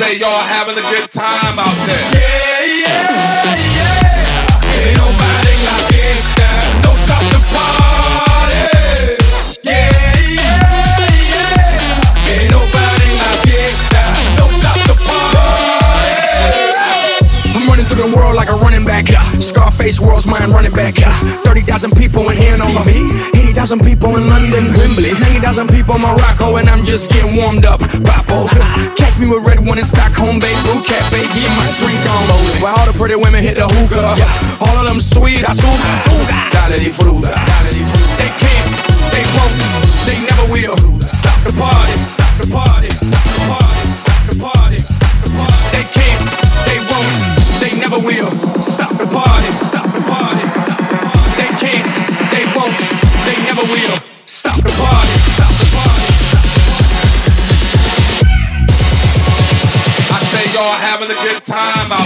say y'all having a good time out there. Yeah, yeah. Scarface, world's mind running back. 30,000 people in Hanover, 80,000 people in London, Wembley, 90,000 people in Morocco, and I'm just getting warmed up. Papo, catch me with RedOne in Stockholm, babe, blue cafe, get my drink on. While all the pretty women hit the hookah, all of them sweet, I suga, dale di fruta. They can't, they won't, they never will. Stop the party, stop the party, stop the party, stop the party, stop the party. They can't, they won't, they never will. Stop the party. Stop the party. I say y'all having a good time.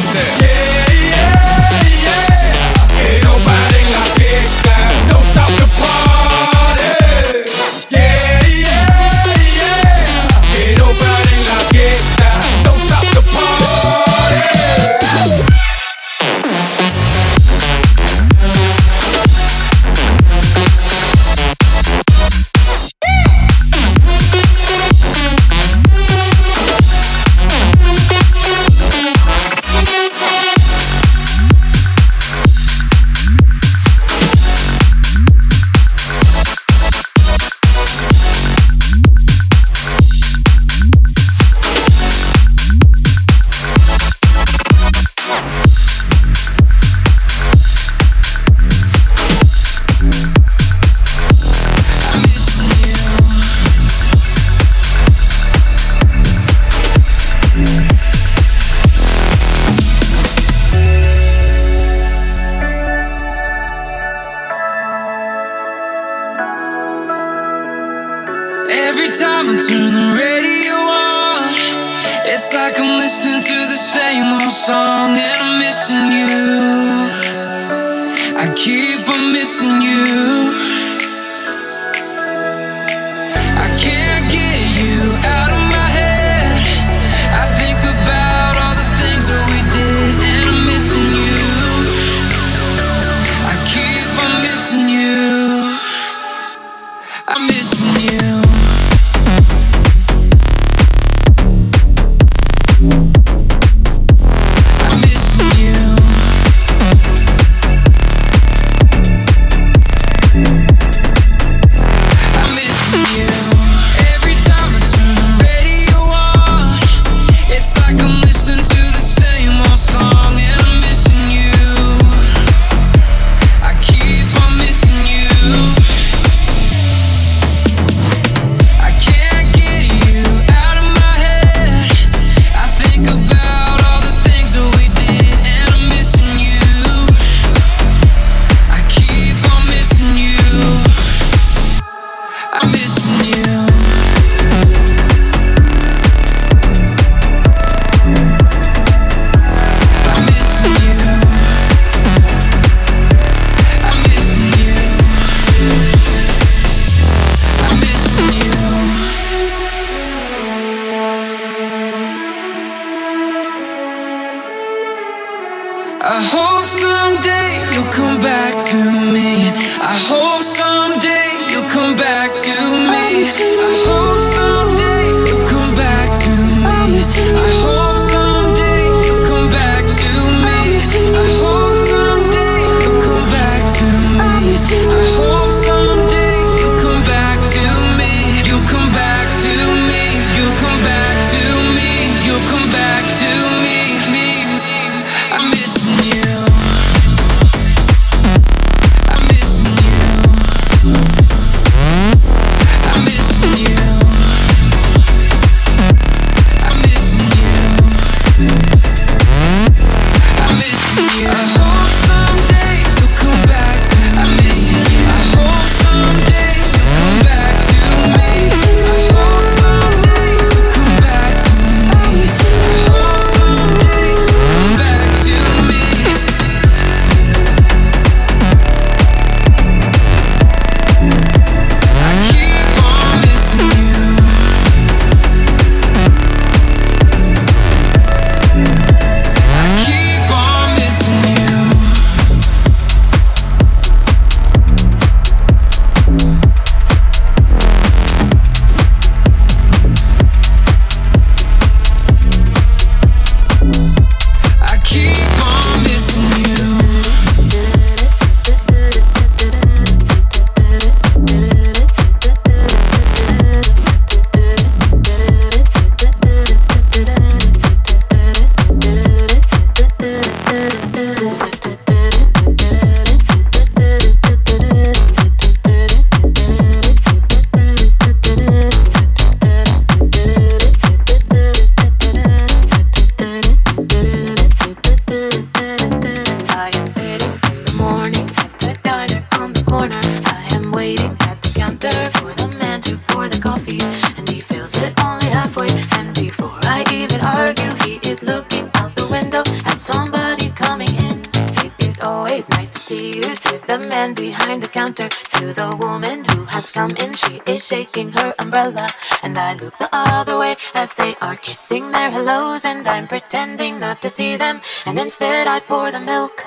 I'm pretending not to see them, and instead I pour the milk.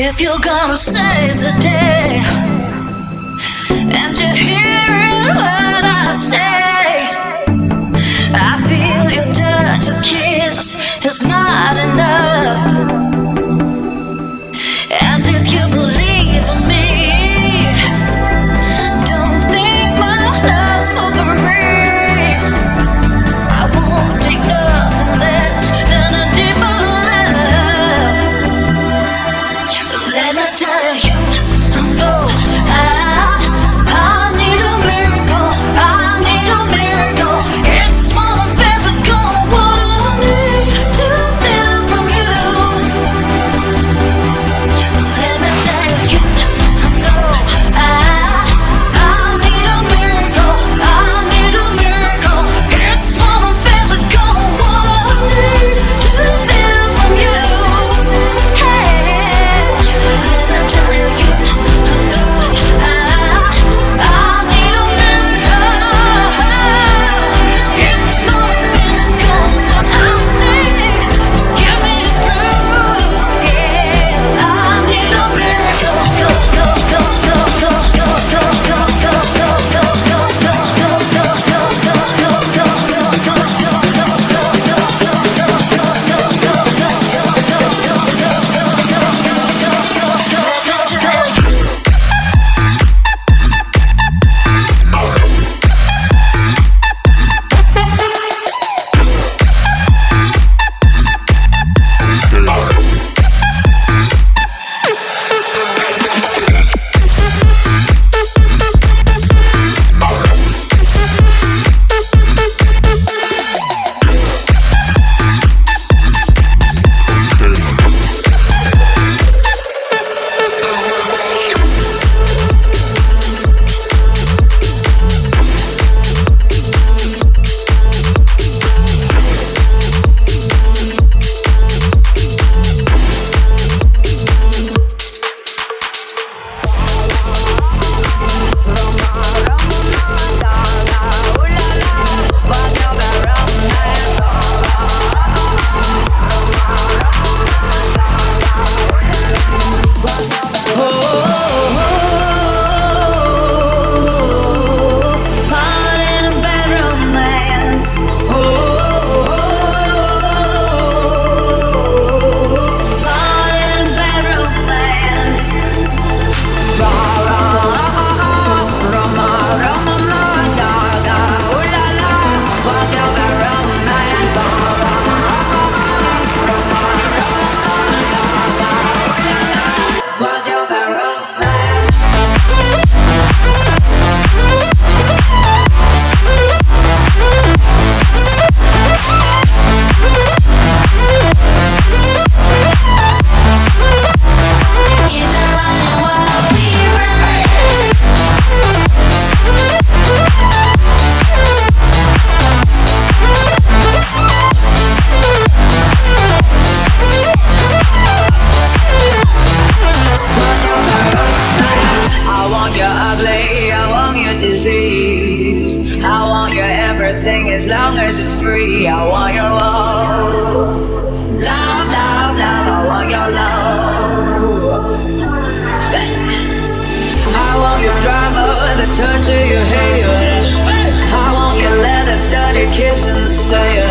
If you're gonna save the day, and you're hearing what I say, I feel your touch, a kiss is not everything as long as it's free. I want your love. Love, love, love, I want your love. I want your drama, the touch of your hair. I want your leather studded kiss and the sand.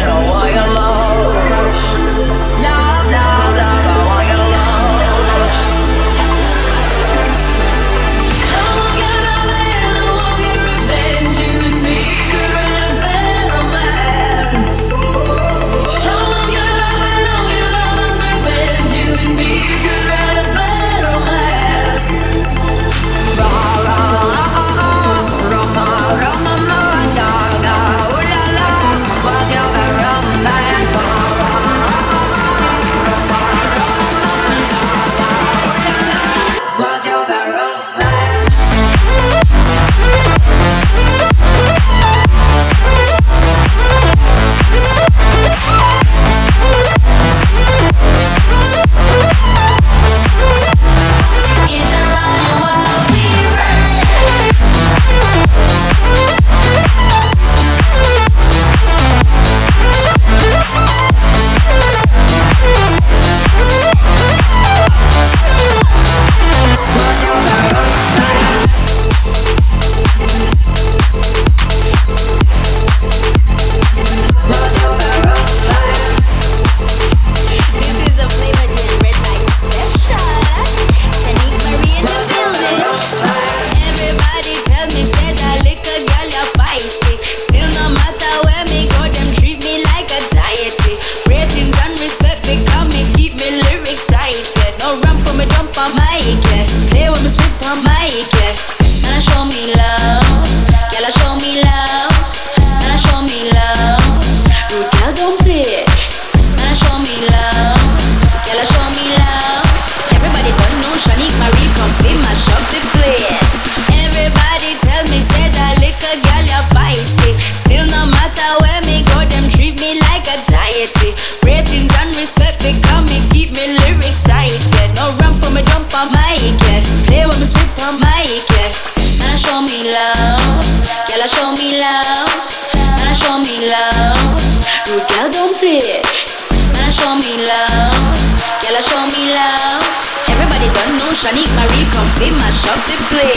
Disruptive Play.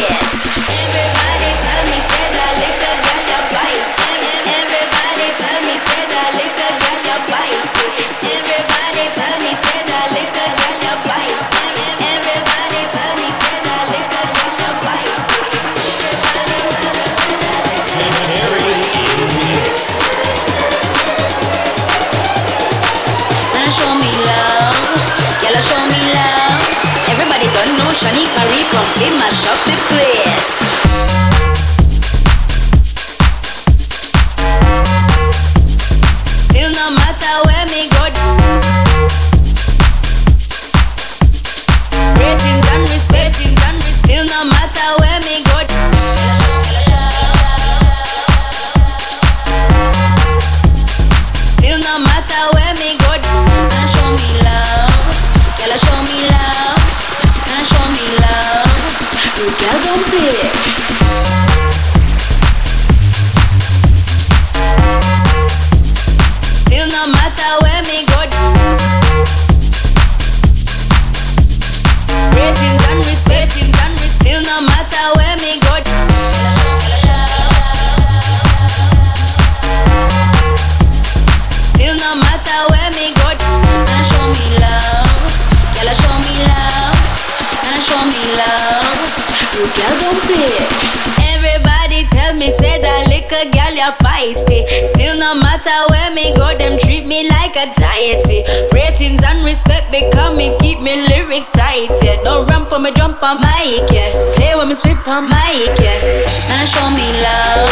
come back, yeah. Now show me love,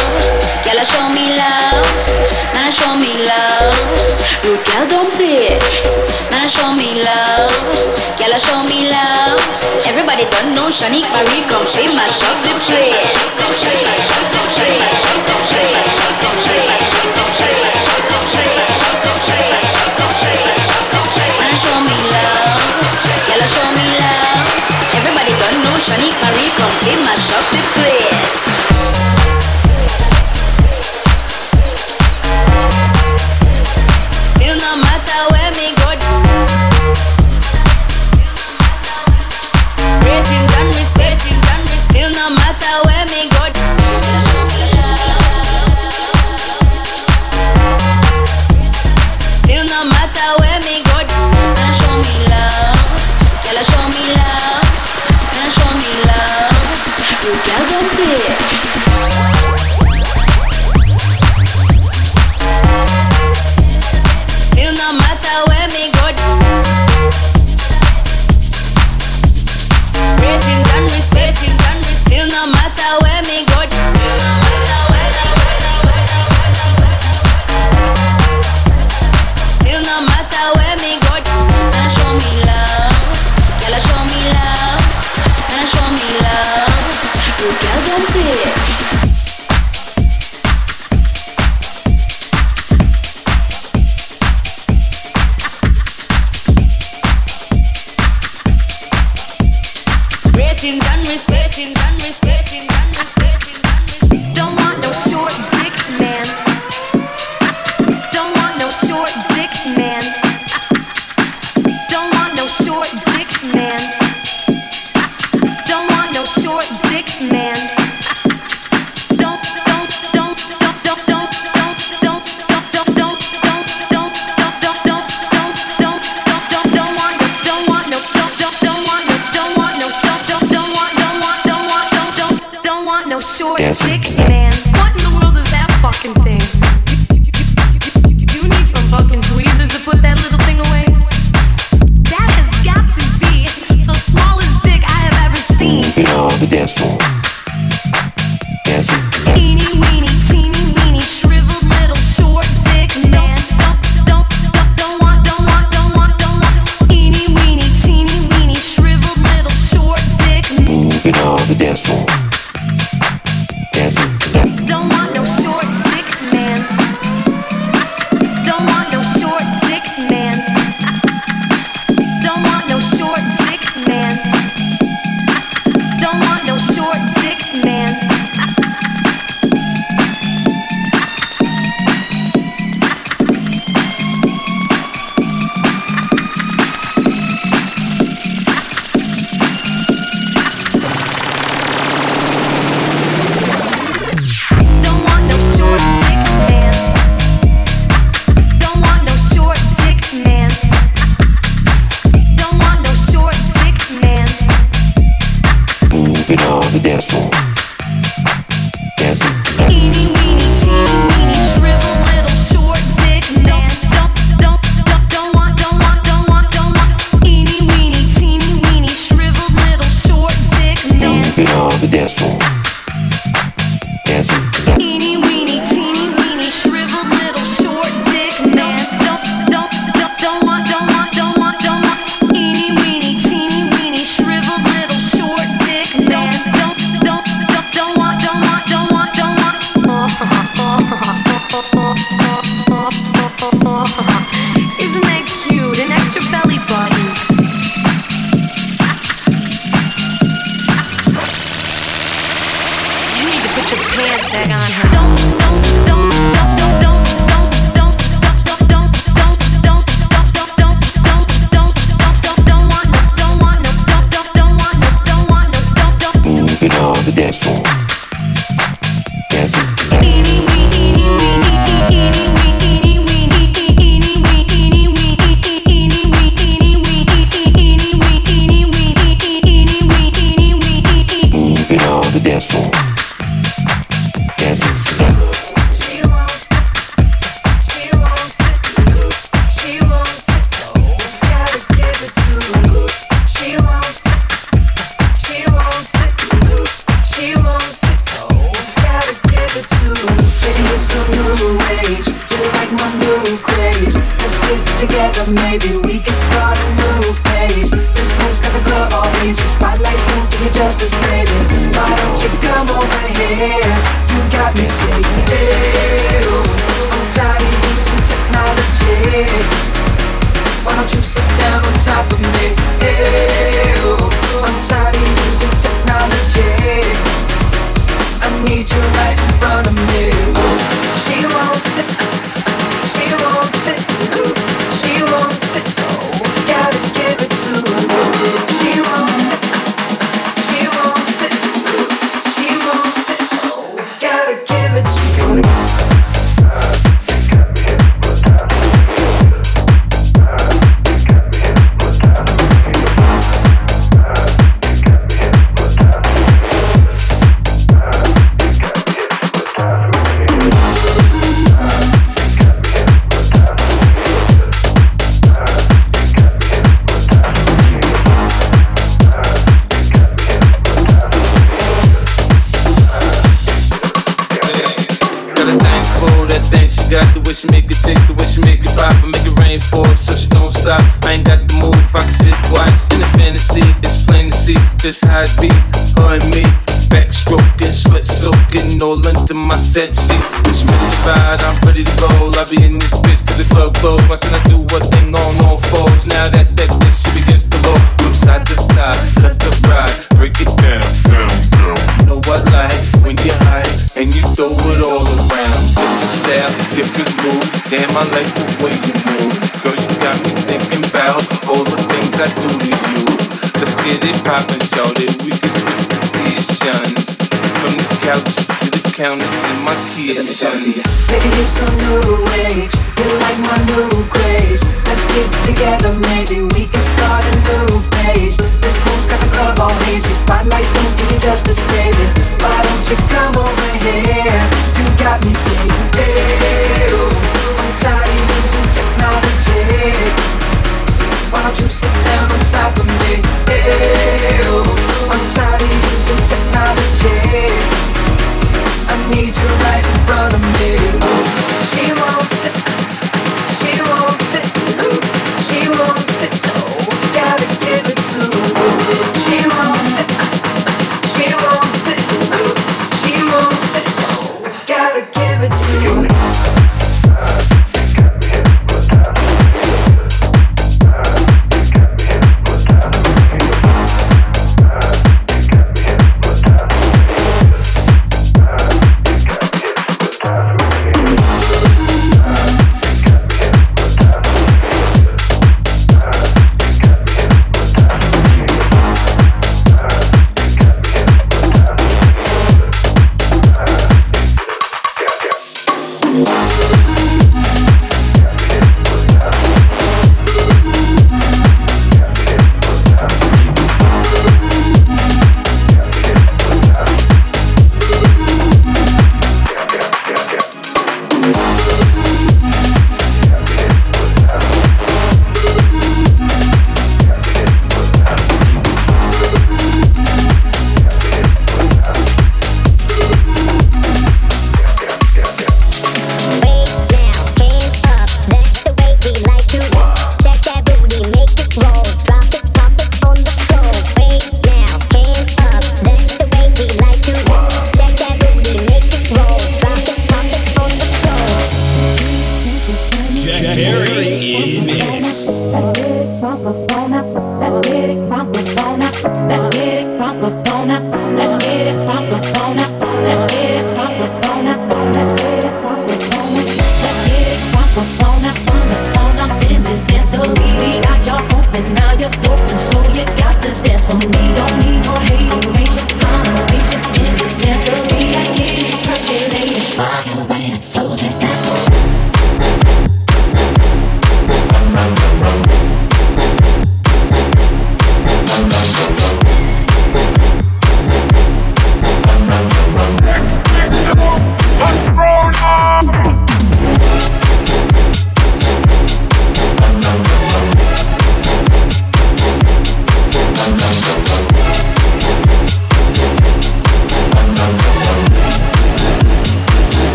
girl, show me love. Man, show me love, rude girl, don't play. Man, show me love, girl, show me love. Everybody done know Shanique Marie, come she mash up the place. Shanique Marie, come see my sense. Baby, you're so new age. You're like my new craze. Let's get together, maybe we can start a new phase. This moon's got the club all hazy. Spotlights don't do you justice.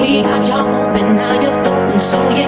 We got you open, now you're floating, so you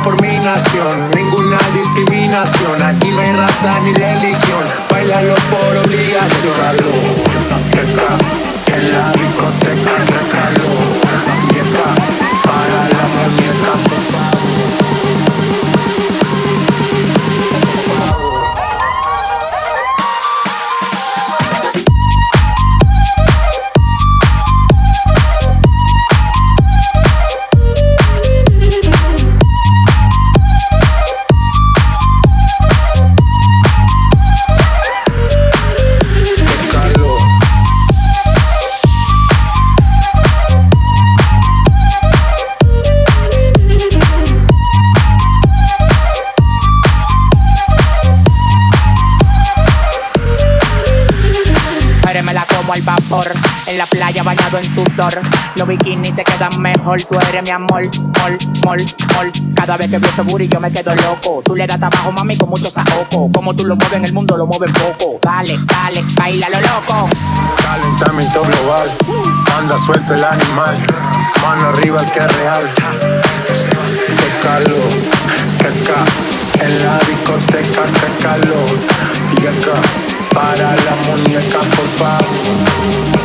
por mi nación, ninguna discriminación. Aquí no hay raza ni religión, bailalo por obligación. En la discoteca, recalo. Los bikinis te quedan mejor. Tú eres mi amor, mol, mol, mol. Cada vez que veo ese booty yo me quedo loco. Tú le das trabajo, mami, con mucho saoco. Como tú lo mueves en el mundo, lo mueves poco. Dale, dale, baila lo loco. Calentamiento global. Anda suelto el animal. Mano arriba el que es real. Qué calor, qué ca. En la discoteca, qué calor. Y acá, para la muñeca, por favor.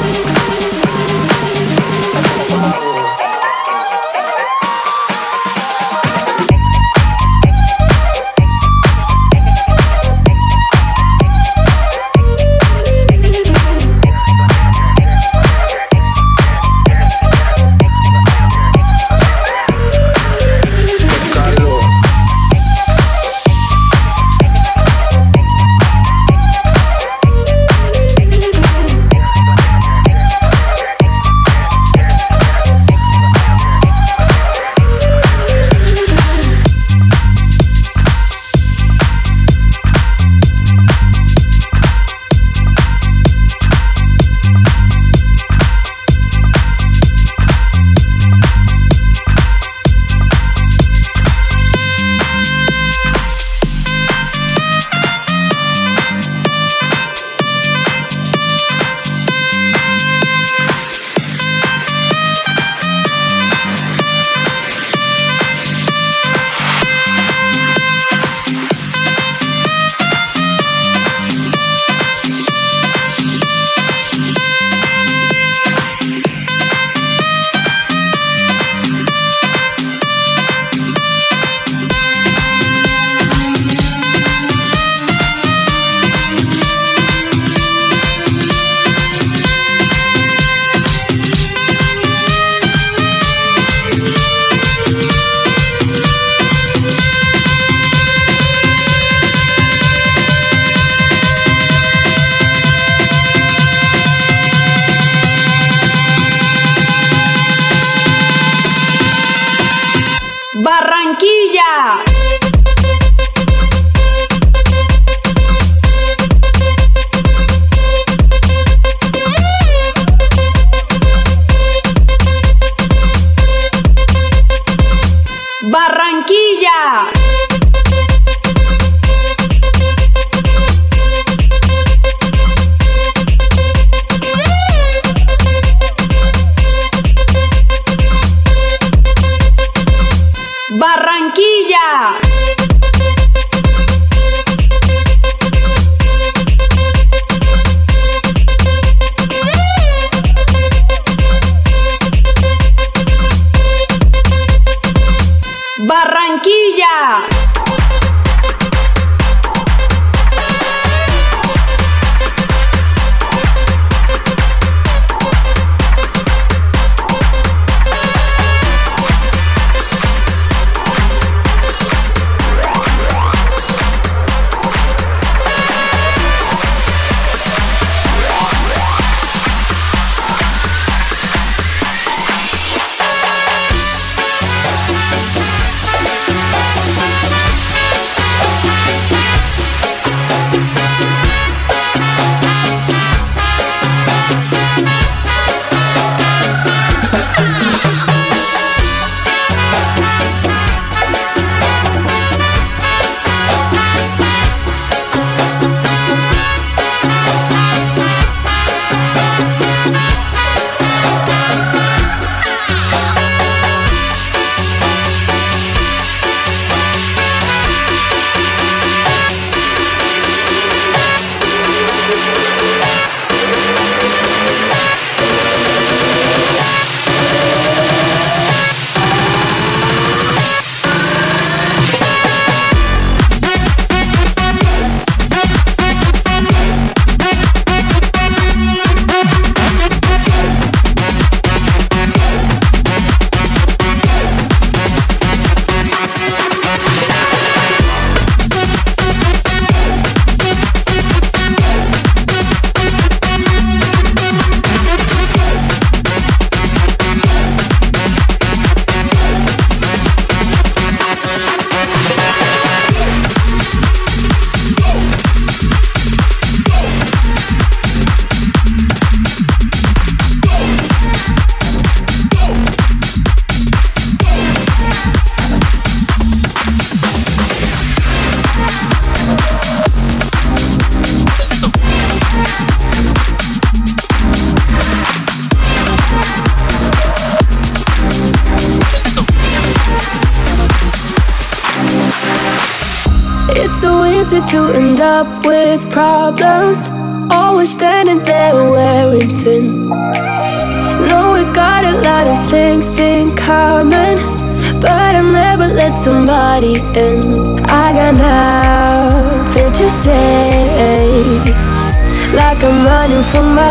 Running from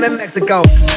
down in Mexico.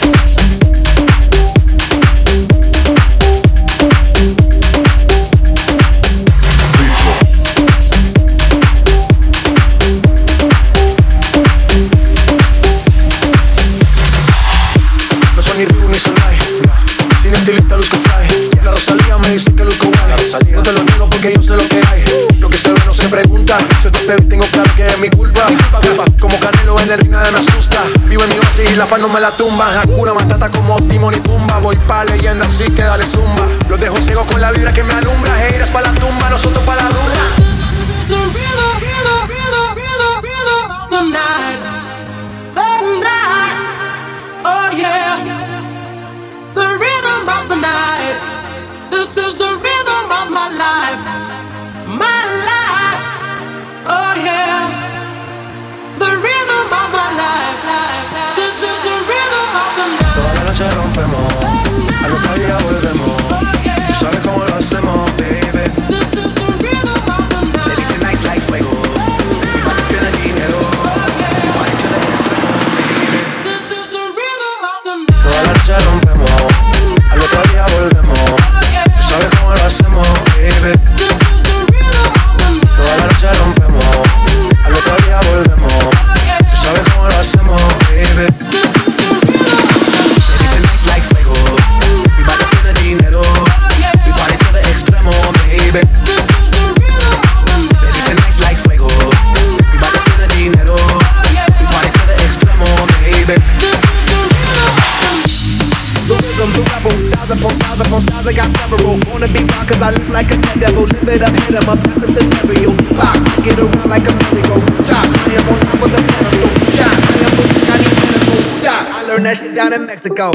La paz no me la tumban. Hakuna Matata como Timon y Pumba. Voy pa' leyenda, así que dale zumba. Los dejo ciego con la vibra que me alumbra. Heiras pa' la tumba, nosotros pa' la. rompemos. Al otro volvemos. that shit down in Mexico.